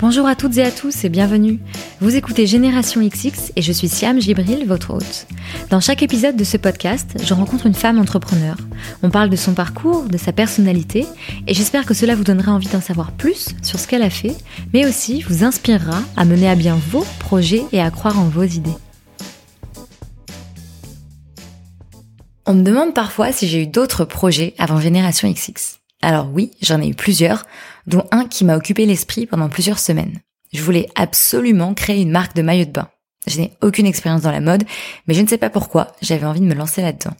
Bonjour à toutes et à tous et bienvenue. Vous écoutez Génération XX et je suis Siam Gibril, votre hôte. Dans chaque épisode de ce podcast, je rencontre une femme entrepreneur. On parle de son parcours, de sa personnalité et j'espère que cela vous donnera envie d'en savoir plus sur ce qu'elle a fait, mais aussi vous inspirera à mener à bien vos projets et à croire en vos idées. On me demande parfois si j'ai eu d'autres projets avant Génération XX. Alors oui, j'en ai eu plusieurs, dont un qui m'a occupé l'esprit pendant plusieurs semaines. Je voulais absolument créer une marque de maillot de bain. Je n'ai aucune expérience dans la mode, mais je ne sais pas pourquoi, j'avais envie de me lancer là-dedans.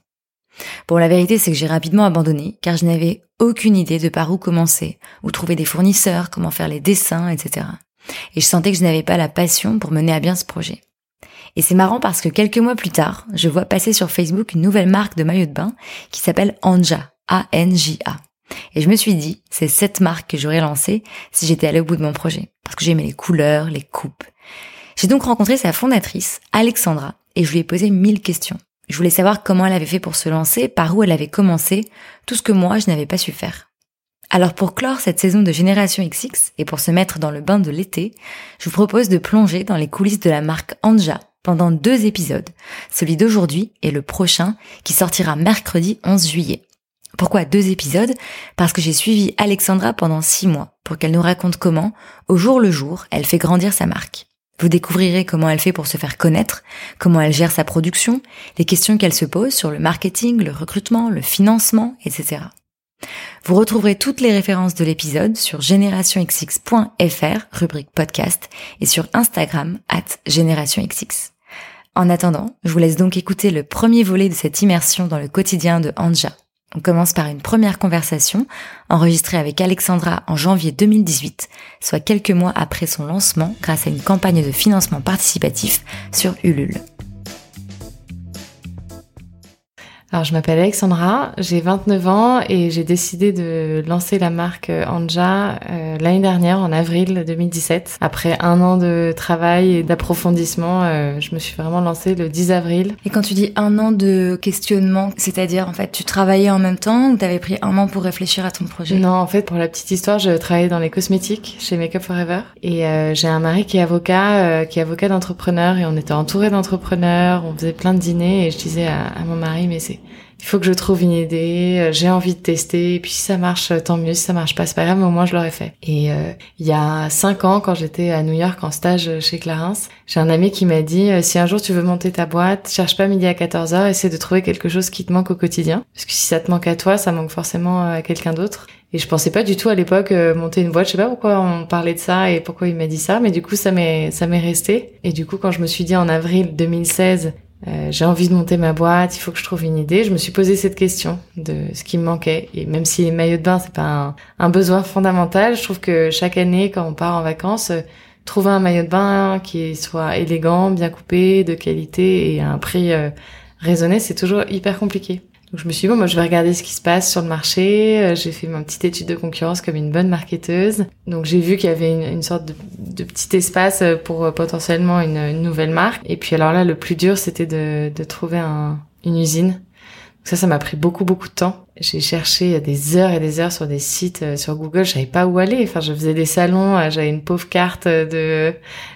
Bon, la vérité, c'est que j'ai rapidement abandonné, car je n'avais aucune idée de par où commencer, où trouver des fournisseurs, comment faire les dessins, etc. Et je sentais que je n'avais pas la passion pour mener à bien ce projet. Et c'est marrant parce que quelques mois plus tard, je vois passer sur Facebook une nouvelle marque de maillot de bain qui s'appelle Anja, A-N-J-A. Et je me suis dit, c'est cette marque que j'aurais lancée si j'étais allée au bout de mon projet. Parce que j'aimais les couleurs, les coupes. J'ai donc rencontré sa fondatrice, Alexandra, et je lui ai posé mille questions. Je voulais savoir comment elle avait fait pour se lancer, par où elle avait commencé, tout ce que moi je n'avais pas su faire. Alors pour clore cette saison de Génération XX et pour se mettre dans le bain de l'été, je vous propose de plonger dans les coulisses de la marque Anja pendant deux épisodes, celui d'aujourd'hui et le prochain qui sortira mercredi 11 juillet. Pourquoi deux épisodes? Parce que j'ai suivi Alexandra pendant six mois pour qu'elle nous raconte comment, au jour le jour, elle fait grandir sa marque. Vous découvrirez comment elle fait pour se faire connaître, comment elle gère sa production, les questions qu'elle se pose sur le marketing, le recrutement, le financement, etc. Vous retrouverez toutes les références de l'épisode sur générationxx.fr, rubrique podcast, et sur Instagram, at générationxx. En attendant, je vous laisse donc écouter le premier volet de cette immersion dans le quotidien de Anja. On commence par une première conversation enregistrée avec Alexandra en janvier 2018, soit quelques mois après son lancement grâce à une campagne de financement participatif sur Ulule. Alors, je m'appelle Alexandra, j'ai 29 ans et j'ai décidé de lancer la marque Anja euh, l'année dernière, en avril 2017. Après un an de travail et d'approfondissement, euh, je me suis vraiment lancée le 10 avril. Et quand tu dis un an de questionnement, c'est-à-dire en fait tu travaillais en même temps ou t'avais pris un an pour réfléchir à ton projet? Non, en fait, pour la petite histoire, je travaillais dans les cosmétiques chez Makeup Forever et euh, j'ai un mari qui est avocat, qui est avocat d'entrepreneur et on était entouré d'entrepreneurs, on faisait plein de dîners et je disais à, à mon mari mais c'est il faut que je trouve une idée, euh, j'ai envie de tester, et puis si ça marche, euh, tant mieux, si ça marche pas, c'est pas grave, mais au moins je l'aurais fait. Et euh, il y a cinq ans, quand j'étais à New York en stage chez Clarins, j'ai un ami qui m'a dit, si un jour tu veux monter ta boîte, cherche pas midi à 14h, essaie de trouver quelque chose qui te manque au quotidien. Parce que si ça te manque à toi, ça manque forcément à quelqu'un d'autre. Et je pensais pas du tout à l'époque monter une boîte. Je sais pas pourquoi on parlait de ça et pourquoi il m'a dit ça, mais du coup ça m'est ça m'est resté. Et du coup quand je me suis dit en avril 2016 euh, j'ai envie de monter ma boîte, il faut que je trouve une idée. Je me suis posé cette question de ce qui me manquait. Et même si les maillots de bain, c'est pas un, besoin fondamental, je trouve que chaque année, quand on part en vacances, euh, trouver un maillot de bain qui soit élégant, bien coupé, de qualité et à un prix euh, raisonné, c'est toujours hyper compliqué. Donc je me suis dit, bon, moi je vais regarder ce qui se passe sur le marché. Euh, j'ai fait ma petite étude de concurrence comme une bonne marketeuse. Donc j'ai vu qu'il y avait une, sorte de, petit espace pour euh, potentiellement une, nouvelle marque. Et puis alors là, le plus dur, c'était de, trouver un, une usine. Donc ça, ça m'a pris beaucoup, beaucoup de temps. J'ai cherché des heures et des heures sur des sites, euh, sur Google. Je savais pas où aller. Enfin, je faisais des salons. J'avais une pauvre carte de,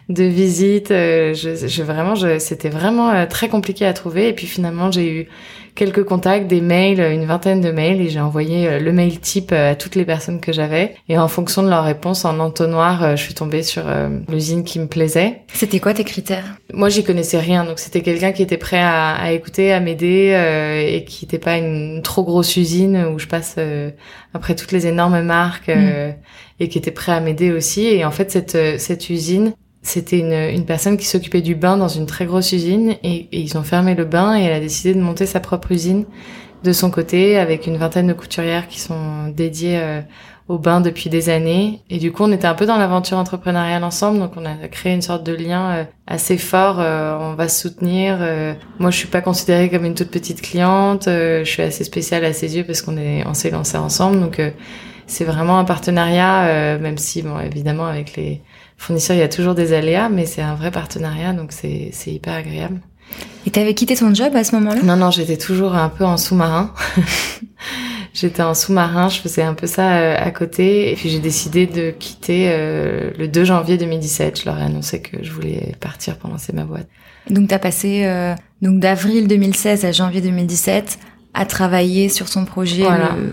de visite. Je, je vraiment, je, c'était vraiment très compliqué à trouver. Et puis finalement, j'ai eu quelques contacts, des mails, une vingtaine de mails et j'ai envoyé euh, le mail type euh, à toutes les personnes que j'avais. Et en fonction de leur réponse en entonnoir, euh, je suis tombée sur l'usine qui me plaisait. C'était quoi tes critères? Moi, j'y connaissais rien, donc c'était quelqu'un qui était prêt à, à écouter, à m'aider et qui n'était pas une trop grosse usine où je passe après toutes les énormes marques mm. et qui était prêt à m'aider aussi. Et en fait, cette cette usine, c'était une, une, personne qui s'occupait du bain dans une très grosse usine et, ils ont fermé le bain et elle a décidé de monter sa propre usine de son côté avec une vingtaine de couturières qui sont dédiées euh, au bain depuis des années. Et du coup, on était un peu dans l'aventure entrepreneuriale ensemble, donc on a créé une sorte de lien euh, assez fort. Euh, on va se soutenir. moi, je suis pas considérée comme une toute petite cliente. je suis assez spéciale à ses yeux parce qu'on est, on s'est lancé ensemble. Donc, c'est vraiment un partenariat, même si, bon, évidemment, avec les fournisseur, il y a toujours des aléas, mais c'est un vrai partenariat, donc c'est hyper agréable. Et t'avais quitté ton job à ce moment-là? Non, non, j'étais toujours un peu en sous-marin. J'étais en sous-marin, je faisais un peu ça euh, à côté. Et puis j'ai décidé de quitter euh, le 2 janvier 2017. Je leur ai annoncé que je voulais partir pour lancer ma boîte. Donc tu as passé euh, donc d'avril 2016 à janvier 2017 à travailler sur son projet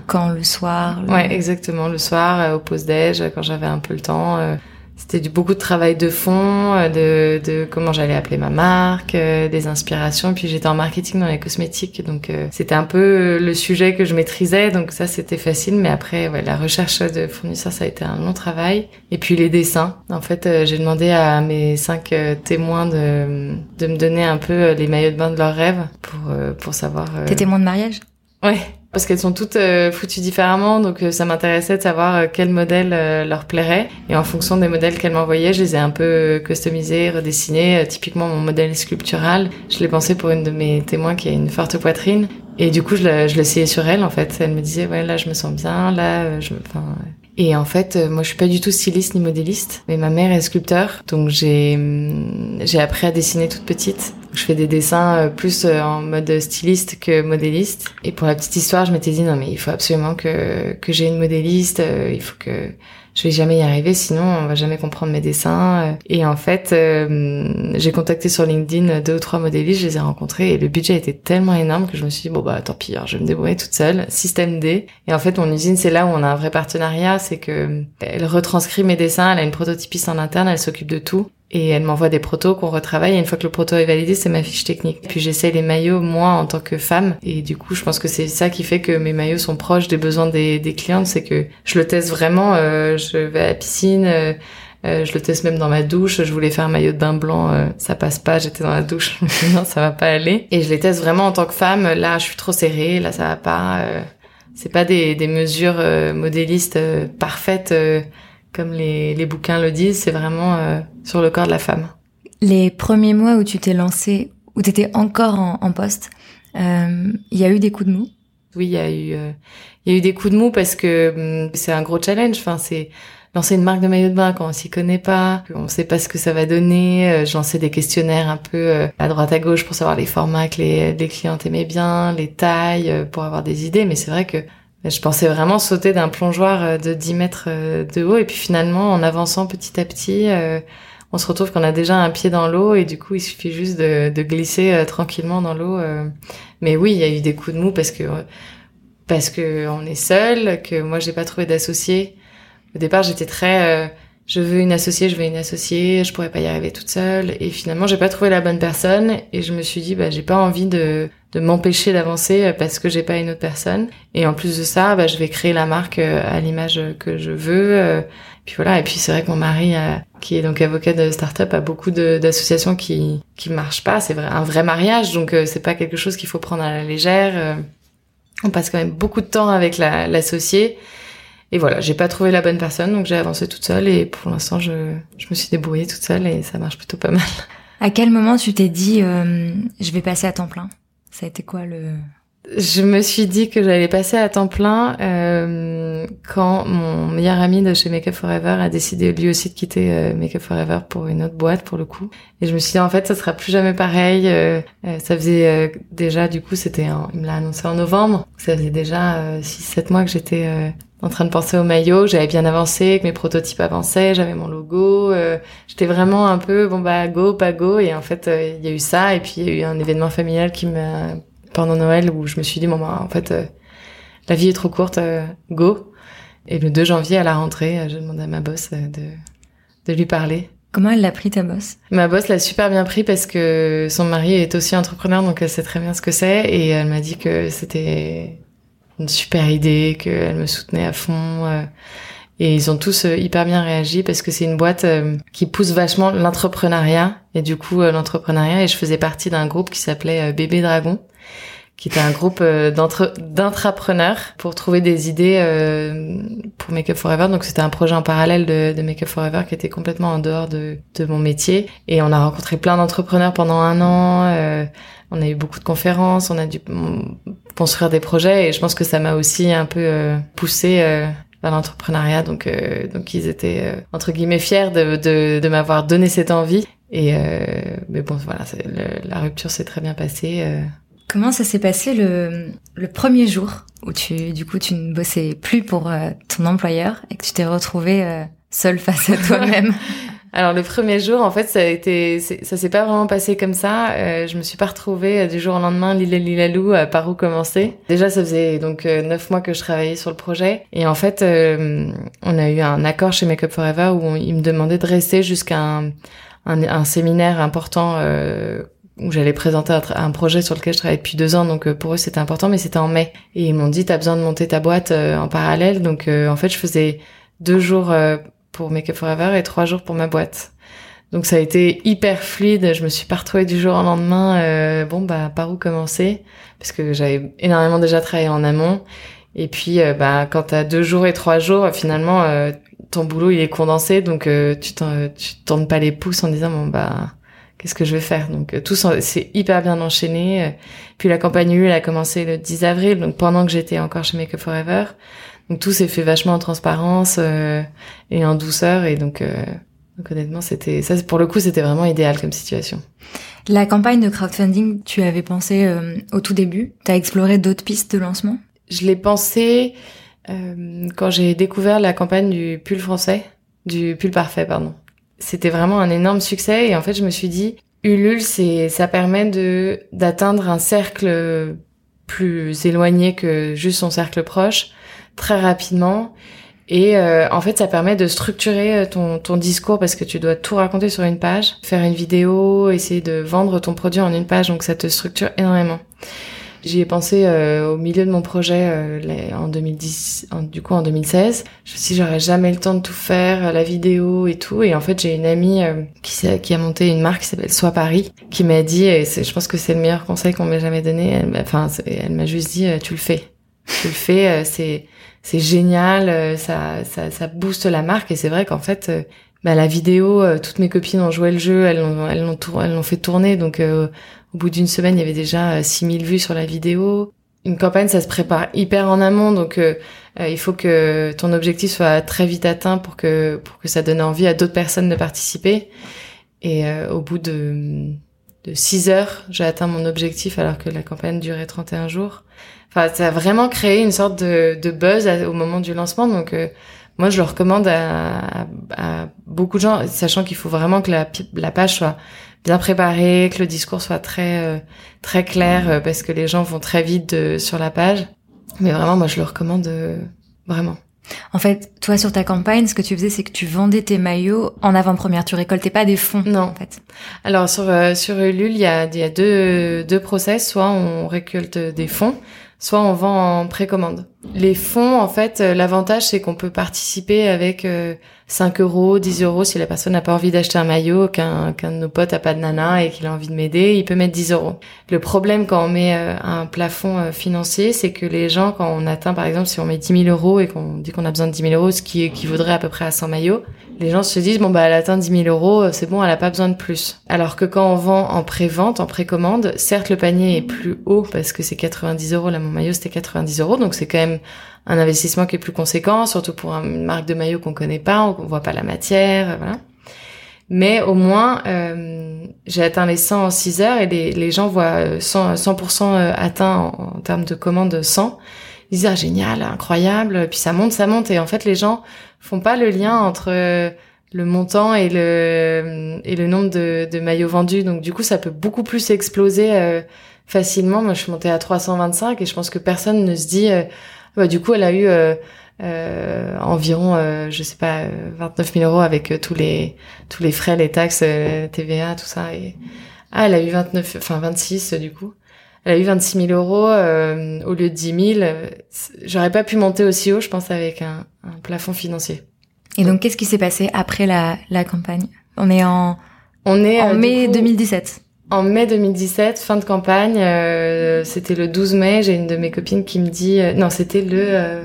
quand le soir. Ouais, exactement, le soir au pause déj quand j'avais un peu le temps c'était du beaucoup de travail de fond, euh, de, de comment j'allais appeler ma marque, euh, des inspirations. Et puis j'étais en marketing dans les cosmétiques, donc euh, c'était un peu le sujet que je maîtrisais, donc ça c'était facile. Mais après, ouais, la recherche de fournisseurs, ça a été un long travail. Et puis les dessins. En fait, j'ai demandé à mes cinq témoins de, de me donner un peu les maillots de bain de leurs rêves pour pour savoir. Tes témoins de mariage? Ouais, parce qu'elles sont toutes euh, foutues différemment, donc euh, ça m'intéressait de savoir euh, quel modèle leur plairait. Et en fonction des modèles qu'elles m'envoyaient, je les ai un peu customisés, redessinés. typiquement, mon modèle sculptural, je l'ai pensé pour une de mes témoins qui a une forte poitrine. Et du coup, je l'essayais sur elle, en fait. Elle me disait, ouais, là, je me sens bien, là, je... Enfin, et en fait, moi, je suis pas du tout styliste ni modéliste, mais ma mère est sculpteur, donc j'ai hum, j'ai appris à dessiner toute petite. Je fais des dessins euh, plus euh, en mode styliste que modéliste. Et pour la petite histoire, je m'étais dit non mais il faut absolument que que j'ai une modéliste. Euh, il faut que je vais jamais y arriver, sinon on va jamais comprendre mes dessins. Et en fait, j'ai contacté sur LinkedIn deux ou trois modélistes, je les ai rencontrés et le budget était tellement énorme que je me suis dit bon bah tant pis, je vais me débrouiller toute seule. Système D. Et en fait, mon usine c'est là où on a un vrai partenariat, c'est que elle retranscrit mes dessins, elle a une prototypiste en interne, elle s'occupe de tout et elle m'envoie des protos qu'on retravaille. Et une fois que le proto est validé, c'est ma fiche technique. Puis j'essaie les maillots moi en tant que femme. Et du coup, je pense que c'est ça qui fait que mes maillots sont proches des besoins des, des clientes, c'est que je le teste vraiment. Euh, je vais à la piscine. Euh, euh, je le teste même dans ma douche. Je voulais faire un maillot de bain blanc, euh, ça passe pas. J'étais dans la douche, non, ça va pas aller. Et je les teste vraiment en tant que femme. Là, je suis trop serrée. Là, ça va pas. c'est pas des, des mesures modélistes parfaites comme les, les bouquins le disent, c'est vraiment euh, sur le corps de la femme. Les premiers mois où tu t'es lancée, où tu étais encore en, en poste, euh, il y a eu des coups de mou? Oui, il y a eu euh, il y a eu des coups de mou parce que hum, c'est un gros challenge. Enfin, c'est lancer une marque de maillot de bain quand on s'y connaît pas, on sait pas ce que ça va donner. je lançais des questionnaires un peu à droite à gauche pour savoir les formats que les, les clientes aimaient bien, les tailles, pour avoir des idées. Mais c'est vrai que je pensais vraiment sauter d'un plongeoir euh, de 10 mètres euh, de haut. Et puis finalement en avançant petit à petit euh, on se retrouve qu'on a déjà un pied dans l'eau. Et du coup il suffit juste de, de glisser tranquillement dans l'eau mais oui il y a eu des coups de mou parce que parce que on est seul que moi j'ai pas trouvé d'associé. Au départ j'étais très je veux une associée, je veux une associée, je pourrais pas y arriver toute seule. Et finalement, j'ai pas trouvé la bonne personne. Et je me suis dit, bah, j'ai pas envie de, de m'empêcher d'avancer parce que j'ai pas une autre personne. Et en plus de ça, bah, je vais créer la marque euh, à l'image que je veux. Euh. Puis voilà. Et puis c'est vrai que mon mari, qui est donc avocat de start-up, a beaucoup d'associations qui qui marchent pas. C'est un vrai mariage, donc euh, c'est pas quelque chose qu'il faut prendre à la légère. On passe quand même beaucoup de temps avec l'associé. et voilà, j'ai pas trouvé la bonne personne, donc j'ai avancé toute seule et pour l'instant, je, je me suis débrouillée toute seule et ça marche plutôt pas mal. À quel moment tu t'es dit, je vais passer à temps plein? Ça a été quoi le je me suis dit que j'allais passer à temps plein euh, quand mon meilleur ami de chez Makeup Forever a décidé lui aussi de quitter euh, Makeup Forever pour une autre boîte pour le coup. Et je me suis dit en fait ça sera plus jamais pareil. Euh, euh ça faisait euh, déjà du coup c'était il me l'a annoncé en novembre. Ça faisait déjà 6-7 mois que j'étais en train de penser au maillot. J'avais bien avancé, que mes prototypes avançaient, j'avais mon logo. J'étais vraiment un peu bon bah go pas go et en fait il y a eu ça et puis il y a eu un événement familial qui m'a pendant Noël où je me suis dit bon bah en fait euh, la vie est trop courte, euh, go. Et le 2 janvier à la rentrée, euh, je demandé à ma boss de de lui parler. Comment elle l'a pris ta boss? Ma boss l'a super bien pris parce que son mari est aussi entrepreneur donc elle sait très bien ce que c'est et elle m'a dit que c'était une super idée, qu'elle me soutenait à fond. Et ils ont tous hyper bien réagi parce que c'est une boîte qui pousse vachement l'entrepreneuriat et du coup l'entrepreneuriat et je faisais partie d'un groupe qui s'appelait Bébé Dragon qui était un groupe euh, d'entrepreneurs pour trouver des idées euh, pour Make Up Forever. Donc c'était un projet en parallèle de, de Make Up Forever qui était complètement en dehors de, de mon métier. Et on a rencontré plein d'entrepreneurs pendant un an. Euh, on a eu beaucoup de conférences, on a dû construire des projets et je pense que ça m'a aussi un peu poussé vers l'entrepreneuriat. Donc, donc ils étaient entre guillemets fiers de, de, de m'avoir donné cette envie. Et mais bon, voilà, la rupture s'est très bien passée Comment ça s'est passé le, le premier jour où tu, du coup, tu ne bossais plus pour euh, ton employeur et que tu t'es retrouvé euh, seul face à toi-même? Alors le premier jour, en fait, ça a été, ça s'est pas vraiment passé comme ça. Euh, je me suis pas retrouvée euh, du jour au lendemain, lila lilalou, à par où commencer. Déjà, ça faisait donc neuf mois que je travaillais sur le projet, et en fait, on a eu un accord chez Makeup Forever où il me demandait de rester jusqu'à un, un, séminaire important où j'allais présenter un, projet sur lequel je travaillais depuis deux ans, donc euh, pour eux c'était important, mais c'était en mai. Et ils m'ont dit t'as besoin de monter ta boîte euh, en parallèle, donc euh, en fait je faisais deux jours pour Make Up Forever et trois jours pour ma boîte. Donc ça a été hyper fluide, je me suis pas retrouvée du jour au lendemain, bon bah par où commencer, parce que j'avais énormément déjà travaillé en amont. Et puis bah quand t'as deux jours et trois jours, finalement ton boulot il est condensé, donc tu, tu tournes pas les pouces en disant bon bah qu'est-ce que je vais faire? Donc euh, tout c'est hyper bien enchaîné. Euh, puis la campagne U, elle a commencé le 10 avril, donc pendant que j'étais encore chez Make Up Forever. Donc tout s'est fait vachement en transparence euh, et en douceur et donc, donc honnêtement c'était ça pour le coup c'était vraiment idéal comme situation. La campagne de crowdfunding, tu avais pensé au tout début? T'as exploré d'autres pistes de lancement? Je l'ai pensé quand j'ai découvert la campagne du pull français, du pull parfait pardon. C'était vraiment un énorme succès et en fait je me suis dit Ulule c'est ça permet de d'atteindre un cercle plus éloigné que juste son cercle proche très rapidement et euh, en fait ça permet de structurer euh, ton ton discours parce que tu dois tout raconter sur une page faire une vidéo essayer de vendre ton produit en une page donc ça te structure énormément J'y ai pensé euh, au milieu de mon projet euh, en 2010, du coup en 2016. Je me suis dit j'aurais jamais le temps de tout faire, la vidéo et tout. Et en fait j'ai une amie euh, qui, qui a monté une marque qui s'appelle Soit Paris, qui m'a dit, et je pense que c'est le meilleur conseil qu'on m'ait jamais donné. Enfin, elle m'a juste dit tu le fais, tu le fais, c'est c'est génial, ça, ça ça booste la marque. Et c'est vrai qu'en fait bah, la vidéo, toutes mes copines ont joué le jeu, elles l'ont elles l'ont fait tourner, donc au bout d'une semaine, il y avait déjà 6000 euh, vues sur la vidéo. Une campagne, ça se prépare hyper en amont, donc euh, euh, il faut que ton objectif soit très vite atteint pour que pour que ça donne envie à d'autres personnes de participer. Et au bout de de 6 heures, j'ai atteint mon objectif alors que la campagne durait 31 jours. Enfin, ça a vraiment créé une sorte de, de buzz au moment du lancement. Donc, moi, je le recommande à, à, beaucoup de gens, sachant qu'il faut vraiment que la, la page soit bien préparé, que le discours soit très euh, très clair euh, parce que les gens vont très vite sur la page. Mais vraiment, moi, je le recommande euh, vraiment. En fait, toi sur ta campagne, ce que tu faisais, c'est que tu vendais tes maillots en avant-première. Tu récoltais pas des fonds. Non. En fait. Alors sur sur Ulule, il y a, il y a deux deux process. Soit on récolte des fonds, soit on vend en précommande. Les fonds, en fait, l'avantage c'est qu'on peut participer avec 5 euros, 10 euros si la personne n'a pas envie d'acheter un maillot, qu'un qu'un de nos potes a pas de nana et qu'il a envie de m'aider, il peut mettre 10 euros. Le problème quand on met euh, un plafond euh, financier, c'est que les gens, quand on atteint par exemple, si on met 10 000 euros et qu'on dit qu'on a besoin de 10 000 euros, ce qui équivaudrait à peu près à 100 maillots, les gens se disent bon bah elle atteint 10 000 euros, c'est bon, elle a pas besoin de plus. Alors que quand on vend en pré-vente, en précommande, certes le panier est plus haut parce que c'est 90 euros, là mon maillot c'était 90 euros, donc c'est quand même un investissement qui est plus conséquent, surtout pour une marque de maillot qu'on connaît pas, on voit pas la matière, voilà. Mais au moins, euh, j'ai atteint les 100 en 6 heures et les, gens voient 100%, 100 euh, atteint en, termes de commandes 100. Ils disent ah génial, incroyable, puis ça monte, ça monte et en fait les gens font pas le lien entre euh, le montant et le et le nombre de, maillots vendus. Donc du coup, ça peut beaucoup plus exploser euh, facilement. Moi, je suis montée à 325 et je pense que personne ne se dit bah, du coup, elle a eu euh, euh, environ, euh, je sais pas, 29 000 euros avec tous les tous les frais, les taxes, TVA, tout ça. Et ah, elle a eu 29, enfin 26 du coup. Elle a eu 26 000 euros au lieu de 10 000. J'aurais pas pu monter aussi haut, je pense, avec un, un plafond financier. Et donc, qu'est-ce qui s'est passé après la, la campagne? On est en, on est en mai 2017. En mai 2017, fin de campagne, euh, c'était le 12 mai, j'ai une de mes copines qui me dit... Euh, non, c'était le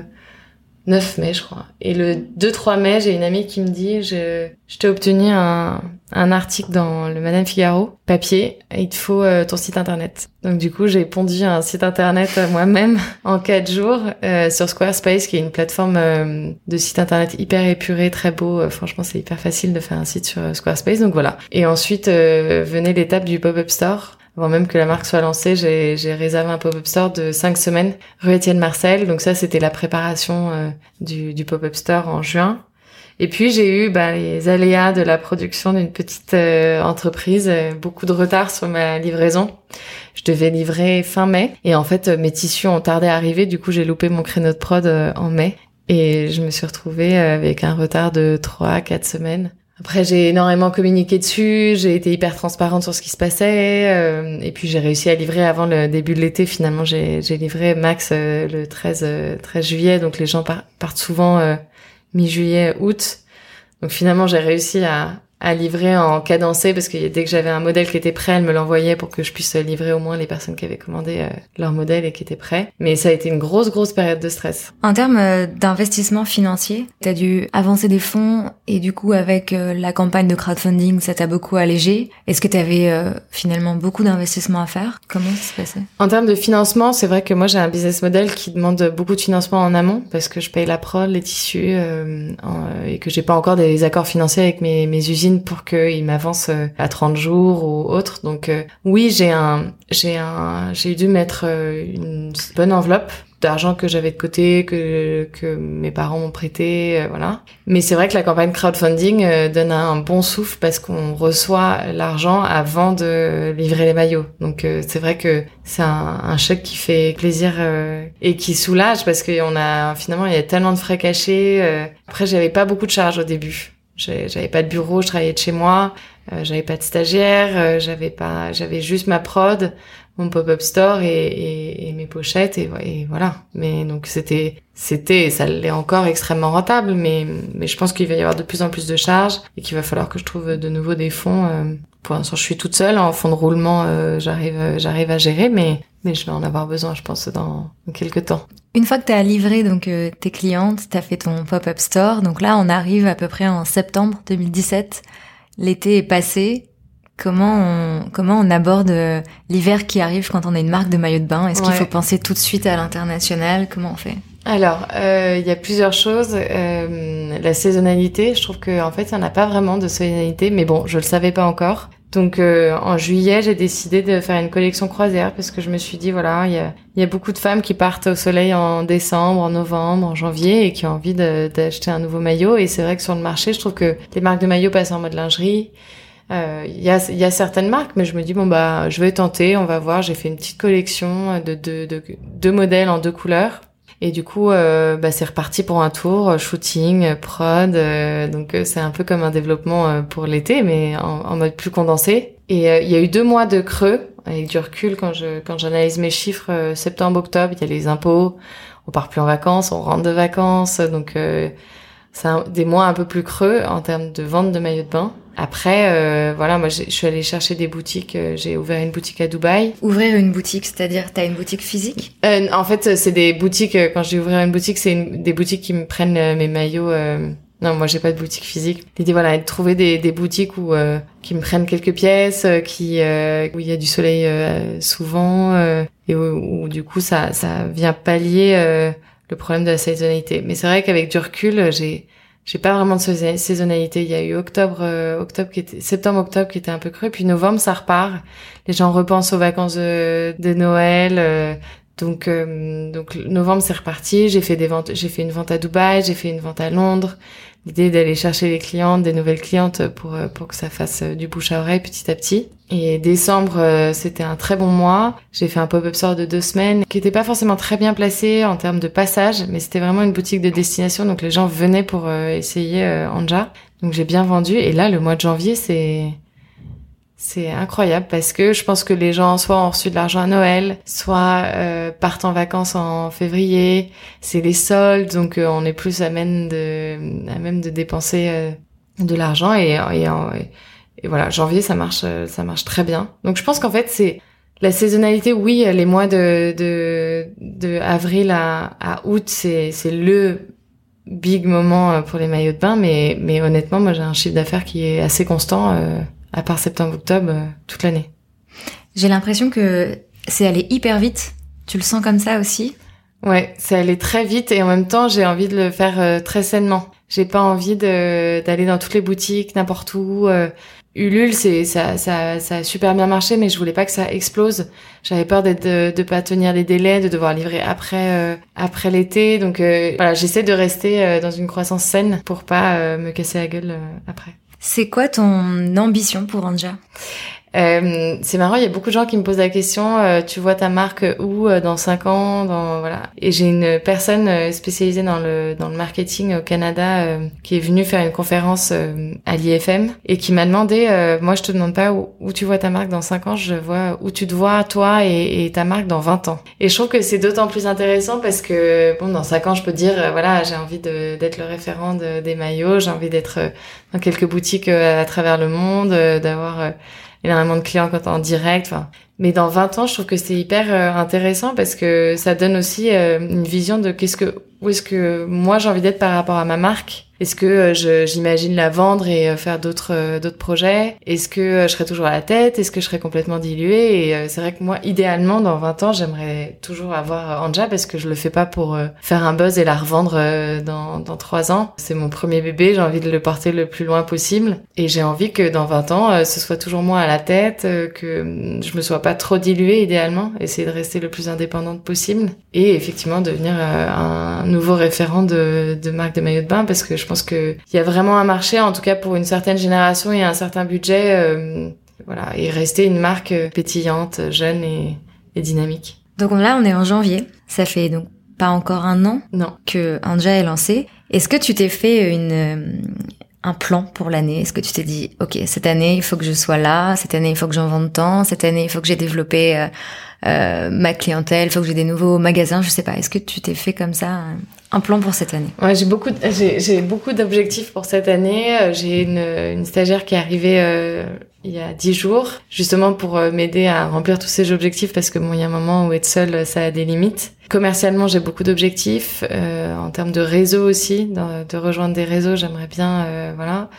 9 euh, mai, je crois. Et le 2-3 mai, j'ai une amie qui me dit, je, je t'ai obtenu un, un article dans le Madame Figaro, papier, il te faut euh, ton site internet. Donc du coup, j'ai pondu un site internet moi-même en quatre jours euh, sur Squarespace, qui est une plateforme euh, de site internet hyper épuré, très beau. franchement, c'est hyper facile de faire un site sur Squarespace, donc voilà. Et ensuite venait l'étape du pop-up store avant même que la marque soit lancée, j'ai réservé un pop-up store de cinq semaines rue Étienne Marcel. Donc ça, c'était la préparation euh, du, du pop-up store en juin. Et puis j'ai eu bah, les aléas de la production d'une petite euh, entreprise, euh, beaucoup de retard sur ma livraison. Je devais livrer fin mai et en fait mes tissus ont tardé à arriver. Du coup j'ai loupé mon créneau de prod en mai et je me suis retrouvée avec un retard de trois, quatre semaines. Après, j'ai énormément communiqué dessus, j'ai été hyper transparente sur ce qui se passait, euh, et puis j'ai réussi à livrer avant le début de l'été. Finalement, j'ai livré max euh, le 13, 13 euh, juillet, donc les gens partent souvent mi-juillet, août. Donc finalement, j'ai réussi à, à livrer en cadencé parce que dès que j'avais un modèle qui était prêt, elle me l'envoyait pour que je puisse livrer au moins les personnes qui avaient commandé euh, leur modèle et qui étaient prêts. Mais ça a été une grosse, grosse période de stress. En termes euh, d'investissement financier, tu as dû avancer des fonds et du coup avec euh, la campagne de crowdfunding, ça t'a beaucoup allégé. Est-ce que tu avais finalement beaucoup d'investissements à faire? Comment ça se passait? En termes de financement, c'est vrai que moi j'ai un business model qui demande beaucoup de financement en amont parce que je paye la prod, les tissus et que j'ai pas encore des accords financiers avec mes, mes usines pour qu'il m'avance euh, à 30 jours ou autre. Donc euh, oui, j'ai un j'ai un j'ai dû mettre euh, une bonne enveloppe d'argent que j'avais de côté, que, que mes parents m'ont prêté, voilà. Mais c'est vrai que la campagne crowdfunding donne un bon souffle parce qu'on reçoit l'argent avant de livrer les maillots. Donc c'est vrai que c'est un, un, chèque qui fait plaisir et qui soulage parce qu'on a finalement il y a tellement de frais cachés. après j'avais pas beaucoup de charges au début. J'avais pas de bureau, je travaillais de chez moi, euh, j'avais pas de stagiaire, euh, j'avais pas, j'avais juste ma prod, mon pop-up store et, et, et, mes pochettes et, et, voilà. Mais donc c'était, c'était, ça l'est encore extrêmement rentable, mais mais je pense qu'il va y avoir de plus en plus de charges et qu'il va falloir que je trouve de nouveau des fonds. Euh, pour l'instant, je suis toute seule en fond de roulement, euh, j'arrive, j'arrive à gérer, mais mais je vais en avoir besoin, je pense, dans, dans quelques temps. Une fois que tu as livré donc euh, tes clientes, tu as fait ton pop-up store. Donc là, on arrive à peu près en septembre 2017. L'été est passé. Comment on, comment on aborde euh, l'hiver qui arrive quand on a une marque de maillot de bain? Est-ce qu'il faut penser tout de suite à l'international? Comment on fait? Alors, euh, il y a plusieurs choses. la saisonnalité, je trouve qu'en en fait, il n'y en a pas vraiment de saisonnalité, mais bon, je le savais pas encore. Donc euh, en juillet, j'ai décidé de faire une collection croisière parce que je me suis dit voilà, il y a, y a, beaucoup de femmes qui partent au soleil en décembre, en novembre, en janvier et qui ont envie d'acheter un nouveau maillot. Et c'est vrai que sur le marché, je trouve que les marques de maillots passent en mode lingerie. Euh, il y, a, y, a, certaines marques, mais je me dis bon bah je vais tenter, on va voir. J'ai fait une petite collection de deux de, modèles en deux couleurs. Et du coup, euh, bah, c'est reparti pour un tour, euh, shooting, euh, prod. donc c'est un peu comme un développement pour l'été, mais en, en, mode plus condensé. Et il y a eu deux mois de creux avec du recul quand je quand j'analyse mes chiffres. septembre, octobre, il y a les impôts. On part plus en vacances, on rentre de vacances, donc c'est des mois un peu plus creux en termes de vente de maillots de bain. Après, euh, voilà, moi je suis allée chercher des boutiques. Euh, j'ai ouvert une boutique à Dubaï. Ouvrir une boutique, c'est-à-dire t'as une boutique physique? Euh, En fait, c'est des boutiques. Euh, quand j'ai ouvert une boutique, c'est des boutiques qui me prennent mes maillots. Non, moi j'ai pas de boutique physique. L'idée voilà, de trouver des, des boutiques où qui me prennent quelques pièces, qui où il y a du soleil souvent et où, où, du coup ça ça vient pallier le problème de la saisonnalité. Mais c'est vrai qu'avec du recul, j'ai j'ai pas vraiment de saisonnalité. Il y a eu octobre, euh, octobre qui était, septembre, octobre qui était un peu creux, puis novembre ça repart. Les gens repensent aux vacances de, Noël. Euh, donc, euh, donc novembre c'est reparti. J'ai fait des ventes, j'ai fait une vente à Dubaï, j'ai fait une vente à Londres l'idée d'aller chercher les clientes, des nouvelles clientes pour euh, pour que ça fasse euh, du bouche à oreille petit à petit. Et décembre, euh, c'était un très bon mois. J'ai fait un pop-up store de deux semaines qui était pas forcément très bien placé en termes de passage, mais c'était vraiment une boutique de destination, donc les gens venaient pour essayer Anja. Donc j'ai bien vendu. Et là, le mois de janvier, c'est c'est incroyable parce que je pense que les gens soit ont reçu de l'argent à Noël, soit euh, partent en vacances en février. C'est les soldes, donc euh, on est plus à même de, à même de dépenser euh, de l'argent et, et, et, voilà, janvier ça marche, ça marche très bien. Donc je pense qu'en fait c'est la saisonnalité, oui, les mois de de, de avril à, à août, c'est c'est le big moment pour les maillots de bain, mais mais honnêtement, moi j'ai un chiffre d'affaires qui est assez constant à part septembre-octobre, euh, toute l'année. J'ai l'impression que c'est allé hyper vite. Tu le sens comme ça aussi? Ouais, c'est allé très vite et en même temps, j'ai envie de le faire euh, très sainement. J'ai pas envie d'aller dans toutes les boutiques, n'importe où. Euh. Ulule, c'est ça, ça, ça a super bien marché, mais je voulais pas que ça explose. J'avais peur d'être de, de pas tenir les délais, de devoir livrer après euh, après l'été. Donc euh, voilà, j'essaie de rester euh, dans une croissance saine pour pas me casser la gueule après. C'est quoi ton ambition pour Anja? Euh, c'est marrant, il y a beaucoup de gens qui me posent la question, euh, tu vois ta marque où euh, dans cinq ans, dans voilà. Et j'ai une personne spécialisée dans le dans le marketing au Canada qui est venue faire une conférence à l'IFM et qui m'a demandé, moi je te demande pas où, tu vois ta marque dans cinq ans, je vois où tu te vois toi et, ta marque dans 20 ans. Et je trouve que c'est d'autant plus intéressant parce que bon dans cinq ans je peux dire voilà j'ai envie d'être le référent de, des maillots, j'ai envie d'être dans quelques boutiques à travers le monde, d'avoir énormément de clients quand en direct. Mais dans 20 ans, je trouve que c'est hyper euh, intéressant parce que ça donne aussi euh, une vision de qu'est-ce que où est-ce que moi j'ai envie d'être par rapport à ma marque? Est-ce que euh, j'imagine la vendre et euh, faire d'autres euh, d'autres projets? Est-ce que je serai toujours à la tête? Est-ce que je serai complètement diluée? Et c'est vrai que moi, idéalement, dans 20 ans, j'aimerais toujours avoir Anja parce que je le fais pas pour faire un buzz et la revendre dans dans 3 ans. C'est mon premier bébé, j'ai envie de le porter le plus loin possible. Et j'ai envie que dans 20 ans, ce soit toujours moi à la tête, que je me sois pas trop diluée idéalement, essayer de rester le plus indépendante possible et effectivement devenir un nouveau référent de, de marque de maillot de bain parce que je pense que il y a vraiment un marché, en tout cas pour une certaine génération et un certain budget, euh, voilà, et rester une marque pétillante, jeune et, dynamique. Donc là, on est en janvier. Ça fait donc pas encore un an non. que Anja est lancée. Est-ce que tu t'es fait une euh, un plan pour l'année? Est-ce que tu t'es dit, ok, cette année il faut que je sois là, cette année il faut que j'en vende tant, cette année il faut que j'ai développé euh, ma clientèle, il faut que j'ai des nouveaux magasins, je sais pas. Est-ce que tu t'es fait comme ça un plan pour cette année? Ouais, j'ai beaucoup, j'ai beaucoup d'objectifs pour cette année. Euh, j'ai une, une stagiaire qui est arrivée euh, il y a dix jours, justement pour euh, m'aider à remplir tous ces objectifs parce que bon, il y a un moment où être seule, ça a des limites. Commercialement, j'ai beaucoup d'objectifs euh, en termes de réseau aussi, de, rejoindre des réseaux. J'aimerais bien, euh, voilà,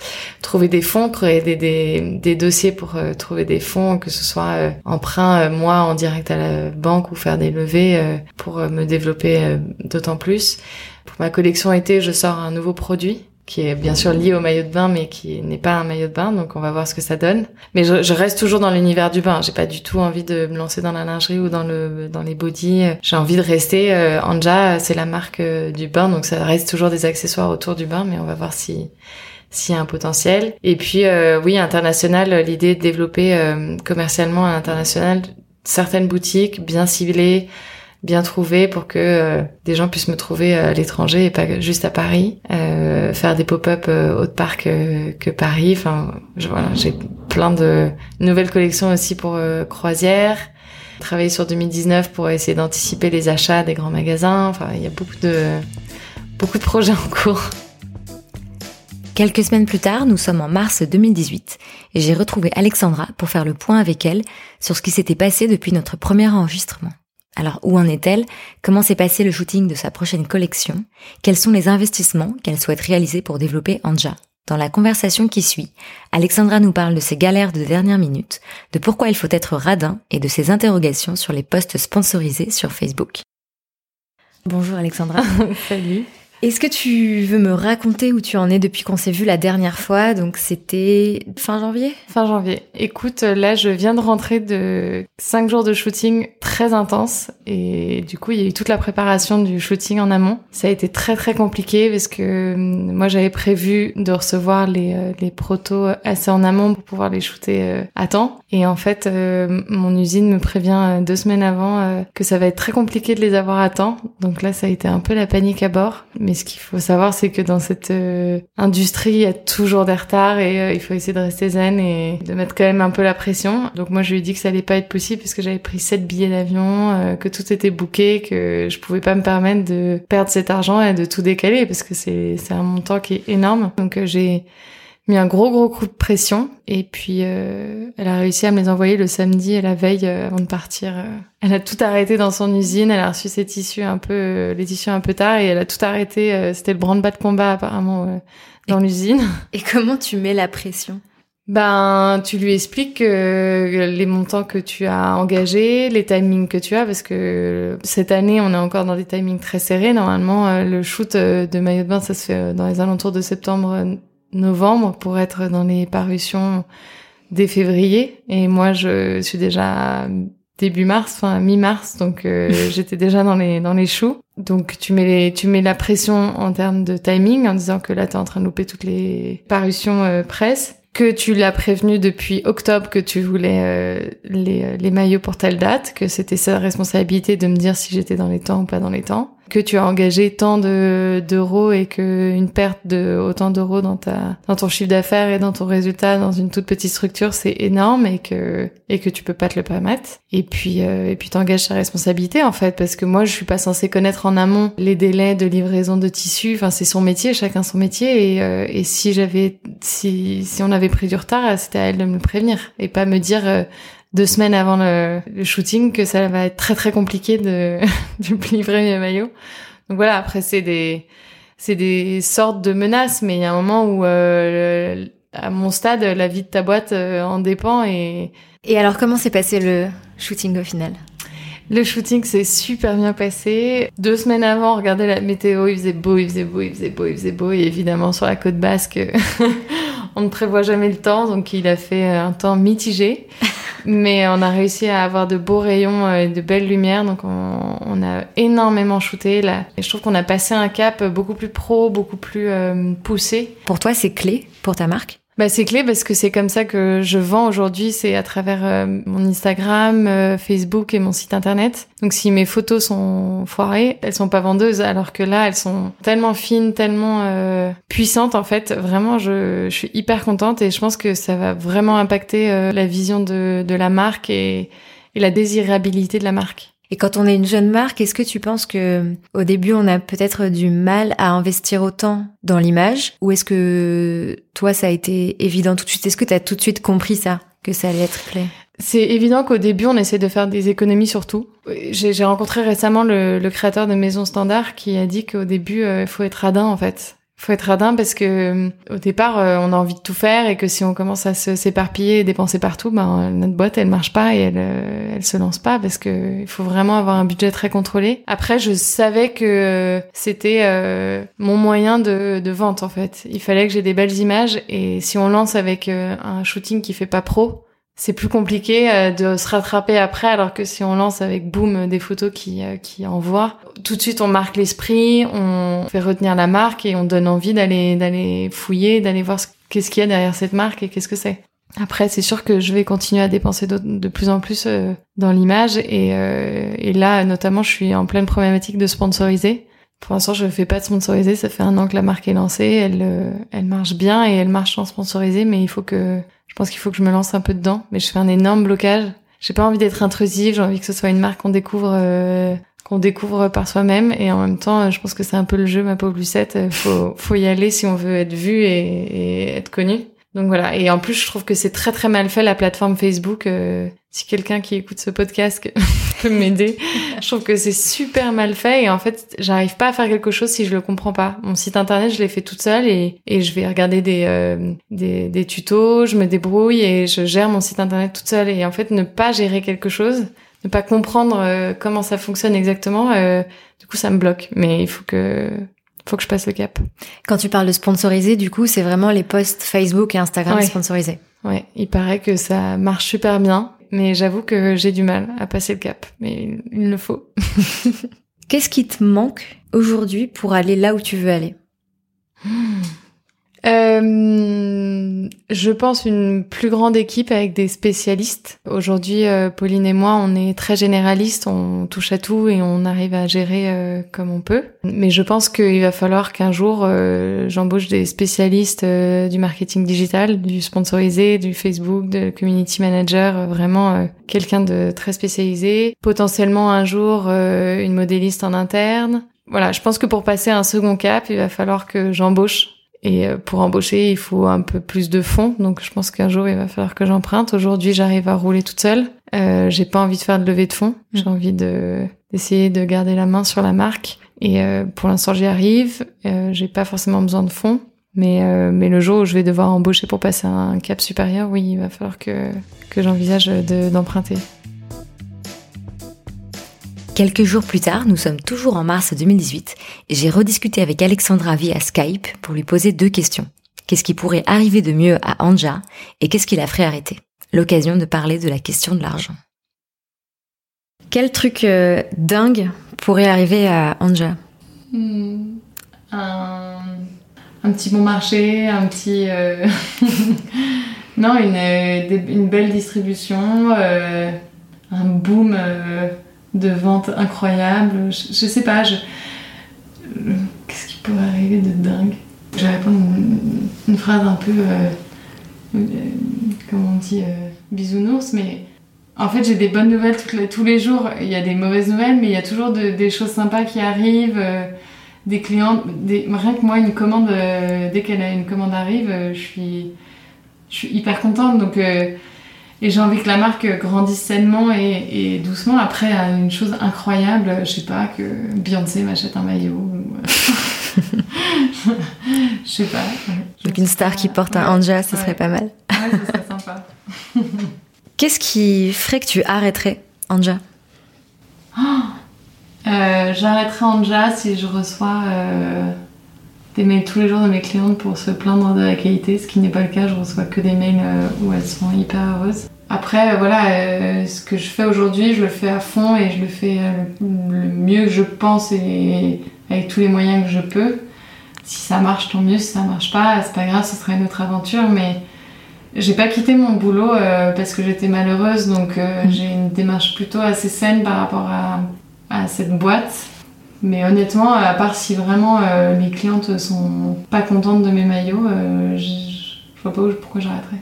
trouver des fonds, créer des, des, des dossiers pour trouver des fonds, que ce soit emprunt moi en direct à la banque ou faire des levées pour me développer d'autant plus. Pour ma collection été, je sors un nouveau produit qui est bien sûr lié au maillot de bain, mais qui n'est pas un maillot de bain, donc on va voir ce que ça donne. Mais je, je reste toujours dans l'univers du bain. J'ai pas du tout envie de me lancer dans la lingerie ou dans le dans les bodys. J'ai envie de rester. Euh, Anja, c'est la marque euh, du bain, donc ça reste toujours des accessoires autour du bain, mais on va voir si s'il y a un potentiel. Et puis euh, oui, international, l'idée de développer euh, commercialement à l'international certaines boutiques bien ciblées bien trouvé pour que euh, des gens puissent me trouver à l'étranger et pas juste à Paris. Euh, faire des pop-up euh, autre part que, que Paris. Enfin, voilà, j'ai plein de nouvelles collections aussi pour euh, croisière. Travailler sur 2019 pour essayer d'anticiper les achats des grands magasins. Enfin, il y a beaucoup de beaucoup de projets en cours. Quelques semaines plus tard, nous sommes en mars 2018 et j'ai retrouvé Alexandra pour faire le point avec elle sur ce qui s'était passé depuis notre premier enregistrement. Alors où en est-elle? Comment s'est passé le shooting de sa prochaine collection? Quels sont les investissements qu'elle souhaite réaliser pour développer Anja? Dans la conversation qui suit, Alexandra nous parle de ses galères de dernière minute, de pourquoi il faut être radin et de ses interrogations sur les posts sponsorisés sur Facebook. Bonjour Alexandra. Salut. Est-ce que tu veux me raconter où tu en es depuis qu'on s'est vu la dernière fois? Donc c'était fin janvier? Fin janvier. Écoute, là je viens de rentrer de cinq jours de shooting très intense et du coup il y a eu toute la préparation du shooting en amont. Ça a été très très compliqué parce que hum, moi j'avais prévu de recevoir les, euh, les protos assez en amont pour pouvoir les shooter euh, à temps. Et en fait euh, mon usine me prévient deux semaines avant que ça va être très compliqué de les avoir à temps. Donc là ça a été un peu la panique à bord. Mais ce qu'il faut savoir, c'est que dans cette euh, industrie, il y a toujours des retards et euh, il faut essayer de rester zen et de mettre quand même un peu la pression. Donc moi, je lui ai dit que ça allait pas être possible parce que j'avais pris sept billets d'avion, euh, que tout était booké, que je pouvais pas me permettre de perdre cet argent et de tout décaler parce que c'est c'est un montant qui est énorme. Donc j'ai mis un gros gros coup de pression et puis euh, elle a réussi à me les envoyer le samedi et la veille euh, avant de partir. Euh. Elle a tout arrêté dans son usine, elle a reçu ses tissus un peu les tissus un peu tard et elle a tout arrêté, c'était le branle-bas de combat apparemment dans l'usine. Et comment tu mets la pression? Ben, tu lui expliques que les montants que tu as engagés, les timings que tu as, parce que cette année, on est encore dans des timings très serrés. Normalement, le shoot de maillot de bain, ça se fait dans les alentours de septembre, novembre pour être dans les parutions dès février et moi je suis déjà début mars, enfin mi-mars, donc euh, j'étais déjà dans les dans les choux. Donc tu mets les, tu mets la pression en termes de timing en disant que là t'es en train de louper toutes les parutions euh, presse, que tu l'as prévenu depuis octobre que tu voulais euh, les, les maillots pour telle date, que c'était sa responsabilité de me dire si j'étais dans les temps ou pas dans les temps que tu as engagé tant de d'euros et que une perte de autant d'euros dans ta dans ton chiffre d'affaires et dans ton résultat dans une toute petite structure c'est énorme et que et que tu peux pas te le permettre. Et puis euh, et puis t'engages ta responsabilité en fait parce que moi je suis pas censée connaître en amont les délais de livraison de tissus. Enfin c'est son métier chacun son métier. Et euh, et si j'avais si si on avait pris du retard c'était à elle de me le prévenir et pas me dire euh, deux semaines avant le, shooting que ça va être très très compliqué de, de livrer mes maillots. Donc voilà, après c'est des c'est des sortes de menaces, mais il y a un moment où euh, à mon stade, la vie de ta boîte euh, en dépend et et alors comment s'est passé le shooting au final? Le shooting s'est super bien passé. Deux semaines avant, regardez la météo, il faisait beau, il faisait beau, il faisait beau, il faisait beau. Et évidemment, sur la côte basque, on ne prévoit jamais le temps, donc il a fait un temps mitigé. Mais on a réussi à avoir de beaux rayons euh, et de belles lumières, donc on, a énormément shooté. Là. Et je trouve qu'on a passé un cap beaucoup plus pro, beaucoup plus euh, poussé. Pour toi, c'est clé pour ta marque? Bah, c'est clé parce que c'est comme ça que je vends aujourd'hui, c'est à travers euh, mon Instagram, euh, Facebook et mon site internet. Donc si mes photos sont foirées, elles sont pas vendeuses, alors que là elles sont tellement fines, tellement euh, puissantes en fait. Vraiment, je, suis hyper contente et je pense que ça va vraiment impacter la vision de, la marque et la désirabilité de la marque. Et quand on est une jeune marque, est-ce que tu penses que au début on a peut-être du mal à investir autant dans l'image? Ou est-ce que toi ça a été évident tout de suite? Est-ce que tu as tout de suite compris ça que ça allait être clé? C'est évident qu'au début, on essaie de faire des économies sur tout. J'ai rencontré récemment le, créateur de Maison Standard qui a dit qu'au début, euh, il faut être radin en fait faut être radin parce que euh, au départ euh, on a envie de tout faire et que si on commence à se s'éparpiller et dépenser partout ben notre boîte elle marche pas et elle euh, elle se lance pas parce que il faut vraiment avoir un budget très contrôlé. Après je savais que c'était mon moyen de de vente en fait. Il fallait que j'ai des belles images et si on lance avec un shooting qui fait pas pro, c'est plus compliqué euh, de se rattraper après alors que si on lance avec boom des photos qui euh, qui envoient tout de suite on marque l'esprit on fait retenir la marque et on donne envie d'aller d'aller fouiller d'aller voir qu'est-ce qu'il y a derrière cette marque et qu'est-ce que c'est. Après c'est sûr que je vais continuer à dépenser de, plus en plus euh, dans l'image et, et là notamment je suis en pleine problématique de sponsoriser pour l'instant, je ne fais pas de sponsoriser. Ça fait un an que la marque est lancée. Elle, elle marche bien et elle marche sans sponsoriser, mais il faut que je pense qu'il faut que je me lance un peu dedans, mais je fais un énorme blocage. J'ai pas envie d'être intrusive, j'ai envie que ce soit une marque qu'on découvre euh, qu'on découvre par soi-même et en même temps, je pense que c'est un peu le jeu ma pauvre Lucette, faut faut y aller si on veut être vu et, et être connu. Donc voilà. Et en plus, je trouve que c'est très très mal fait la plateforme Facebook. Euh, si quelqu'un qui écoute ce podcast peut m'aider, je trouve que c'est super mal fait et en fait, j'arrive pas à faire quelque chose si je le comprends pas. Mon site internet, je l'ai fait toute seule et, et je vais regarder des, euh, des, des tutos, je me débrouille et je gère mon site internet toute seule. Et en fait, ne pas gérer quelque chose, ne pas comprendre euh, comment ça fonctionne exactement, du coup, ça me bloque. Mais il faut que faut que je passe le cap. Quand tu parles de sponsoriser, du coup, c'est vraiment les posts Facebook et Instagram sponsorisés. Ouais, il paraît que ça marche super bien, mais j'avoue que j'ai du mal à passer le cap, mais il le faut. Qu'est-ce qui te manque aujourd'hui pour aller là où tu veux aller? Euh, je pense une plus grande équipe avec des spécialistes. Aujourd'hui, euh, Pauline et moi, on est très généralistes, on touche à tout et on arrive à gérer euh, comme on peut. Mais je pense qu'il va falloir qu'un jour, j'embauche des spécialistes du marketing digital, du sponsorisé, du Facebook, de community manager, vraiment quelqu'un de très spécialisé. Potentiellement un jour, une modéliste en interne. Voilà, je pense que pour passer un second cap, il va falloir que j'embauche et euh, pour embaucher, il faut un peu plus de fonds. Donc je pense qu'un jour, il va falloir que j'emprunte. Aujourd'hui, j'arrive à rouler toute seule. Euh, j'ai pas envie de faire de levée de fonds. J'ai mm. envie de d'essayer de garder la main sur la marque. Et euh, pour l'instant, j'y arrive. Euh, j'ai pas forcément besoin de fonds. Mais, euh, mais le jour où je vais devoir embaucher pour passer un cap supérieur, oui, il va falloir que, que j'envisage d'emprunter. Quelques jours plus tard, nous sommes toujours en mars 2018, et j'ai rediscuté avec Alexandra via Skype pour lui poser deux questions. qu'est-ce qui pourrait arriver de mieux à Anja et qu'est-ce qui la ferait arrêter? L'occasion de parler de la question de l'argent. Quel truc euh, dingue pourrait arriver à Anja? Hmm. un... petit bon marché, un petit... Euh, non, une, une, belle distribution, un boom de vente incroyable. Je, sais pas, qu'est-ce qui pourrait arriver de dingue? Je vais répondre une, phrase un peu, euh, euh, comment on dit, euh, bisounours, mais en fait j'ai des bonnes nouvelles tous les jours. Il y a des mauvaises nouvelles, mais il y a toujours des choses sympas qui arrivent. des clients, rien que moi, une commande, dès qu'elle commande arrive, je suis, je suis hyper contente. Donc et j'ai envie que la marque grandisse sainement et, doucement. Après, une chose incroyable, je sais pas, que Beyoncé m'achète un maillot. je sais pas. Donc une star qui porte un Anja, ce serait pas mal. ouais, ce serait sympa. Qu'est-ce qui ferait que tu arrêterais Anja? Oh euh, J'arrêterais Anja si je reçois euh, des mails tous les jours de mes clientes pour se plaindre de la qualité, ce qui n'est pas le cas. Je reçois que des mails euh, où elles sont hyper heureuses. Après, euh, voilà, euh, ce que je fais aujourd'hui, je le fais à fond et je le fais le mieux que je pense et avec tous les moyens que je peux. Si ça marche, tant mieux. Si ça marche pas, c'est pas grave, ce sera une autre aventure. Mais j'ai pas quitté mon boulot parce que j'étais malheureuse, donc mmh. j'ai une démarche plutôt assez saine par rapport à, à cette boîte. Mais honnêtement, à part si vraiment euh, mes clientes sont pas contentes de mes maillots, euh, je, vois pas pourquoi j'arrêterais.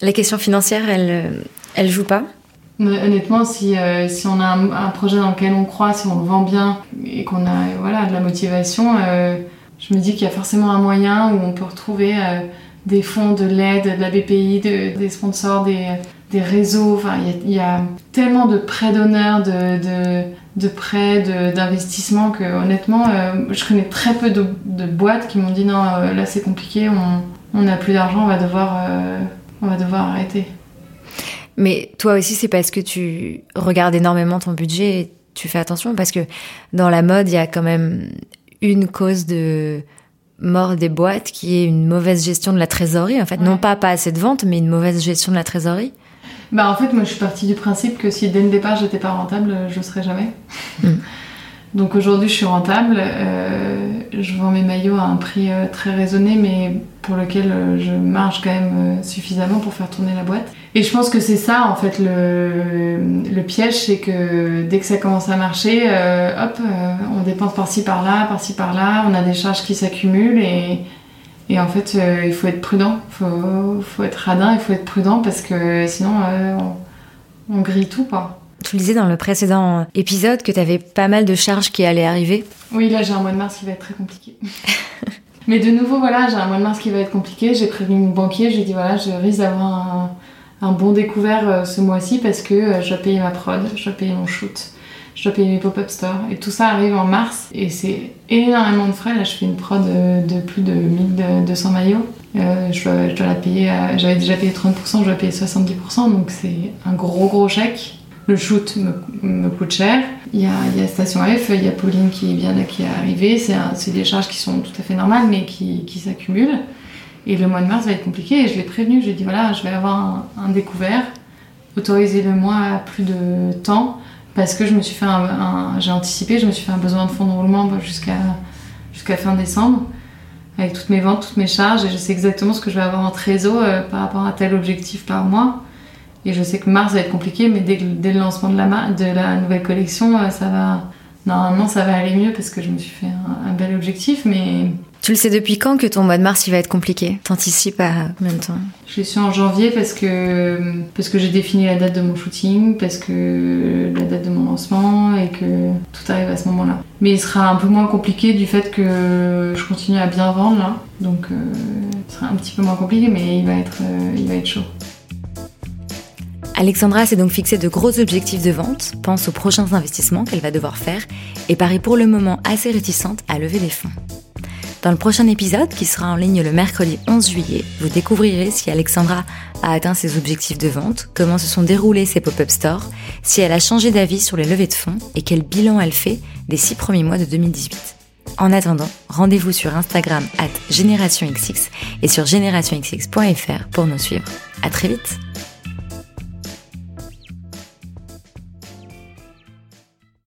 La question financière, elle, euh, elle joue pas? Honnêtement, si, si on a un, projet dans lequel on croit, si on le vend bien et qu'on a voilà, de la motivation, je me dis qu'il y a forcément un moyen où on peut retrouver des fonds, de l'aide, de la BPI, des sponsors, des, des réseaux. Enfin, il y, a tellement de prêts d'honneur, de, de, de prêts, d'investissements que honnêtement, euh, je connais très peu de, de boîtes qui m'ont dit non, euh, là c'est compliqué, on n'a plus d'argent, on va devoir, euh, on va devoir arrêter. Mais toi aussi, c'est parce que tu regardes énormément ton budget et tu fais attention parce que dans la mode, il y a quand même une cause de mort des boîtes qui est une mauvaise gestion de la trésorerie. En fait, non pas pas assez de ventes, mais une mauvaise gestion de la trésorerie. Bah en fait, moi je suis partie du principe que si dès le départ j'étais pas rentable, je ne serais jamais. Mm. Donc aujourd'hui je suis rentable, euh, je vends mes maillots à un prix euh, très raisonné mais pour lequel euh, je marche quand même suffisamment pour faire tourner la boîte. Et je pense que c'est ça en fait le, le piège, c'est que dès que ça commence à marcher, hop, on dépense par-ci par-là, par-ci par-là, on a des charges qui s'accumulent et, et en fait, euh, il faut être prudent, il faut, faut, être radin, il faut être prudent parce que sinon, euh, on, grille tout, quoi. Tu disais dans le précédent épisode que tu avais pas mal de charges qui allaient arriver. Oui, là, j'ai un mois de mars qui va être très compliqué. Mais de nouveau, voilà, j'ai un mois de mars qui va être compliqué. J'ai prévenu mon banquier, j'ai dit, voilà, je risque d'avoir un, un, bon découvert euh, ce mois-ci parce que je dois payer ma prod, je dois payer mon shoot je dois payer mes pop-up stores. Et tout ça arrive en mars et c'est énormément de frais. Là, je fais une prod de, plus de 1200 maillots. Euh, je, dois, la payer, j'avais déjà payé 30%, je dois payer 70%, donc c'est un gros gros chèque. Le shoot me, coûte cher. Il y, a, il y, Station F, il y a Pauline qui vient là, qui est arrivée. C'est des charges qui sont tout à fait normales, mais qui, s'accumulent. Et le mois de mars va être compliqué. Et je l'ai prévenu, je lui ai dit voilà, je vais avoir un, découvert. Autorisez-le-moi à plus de temps parce que je me suis fait un, j'ai anticipé, je me suis fait un besoin de fonds de roulement jusqu'à jusqu'à fin décembre avec toutes mes ventes, toutes mes charges et je sais exactement ce que je vais avoir en trésor euh, par rapport à tel objectif par mois. Et je sais que mars va être compliqué, mais dès, dès le lancement de la, de la nouvelle collection, euh, ça va normalement ça va aller mieux parce que je me suis fait un, un bel objectif, mais tu le sais depuis quand que ton mois de mars il va être compliqué? T'anticipes à combien de temps Je suis en janvier parce que parce que j'ai défini la date de mon shooting, parce que la date de mon lancement et que tout arrive à ce moment-là. Mais il sera un peu moins compliqué du fait que je continue à bien vendre là, donc euh, ce sera un petit peu moins compliqué, mais il va être euh, il va être chaud. Alexandra s'est donc fixé de gros objectifs de vente, pense aux prochains investissements qu'elle va devoir faire et paraît pour le moment assez réticente à lever des fonds. Dans le prochain épisode, qui sera en ligne le mercredi 11 juillet, vous découvrirez si Alexandra a atteint ses objectifs de vente, comment se sont déroulés ses pop-up stores, si elle a changé d'avis sur les levées de fonds et quel bilan elle fait des six premiers mois de 2018. En attendant, rendez-vous sur Instagram at GénérationXX et sur générationxx.fr pour nous suivre. À très vite!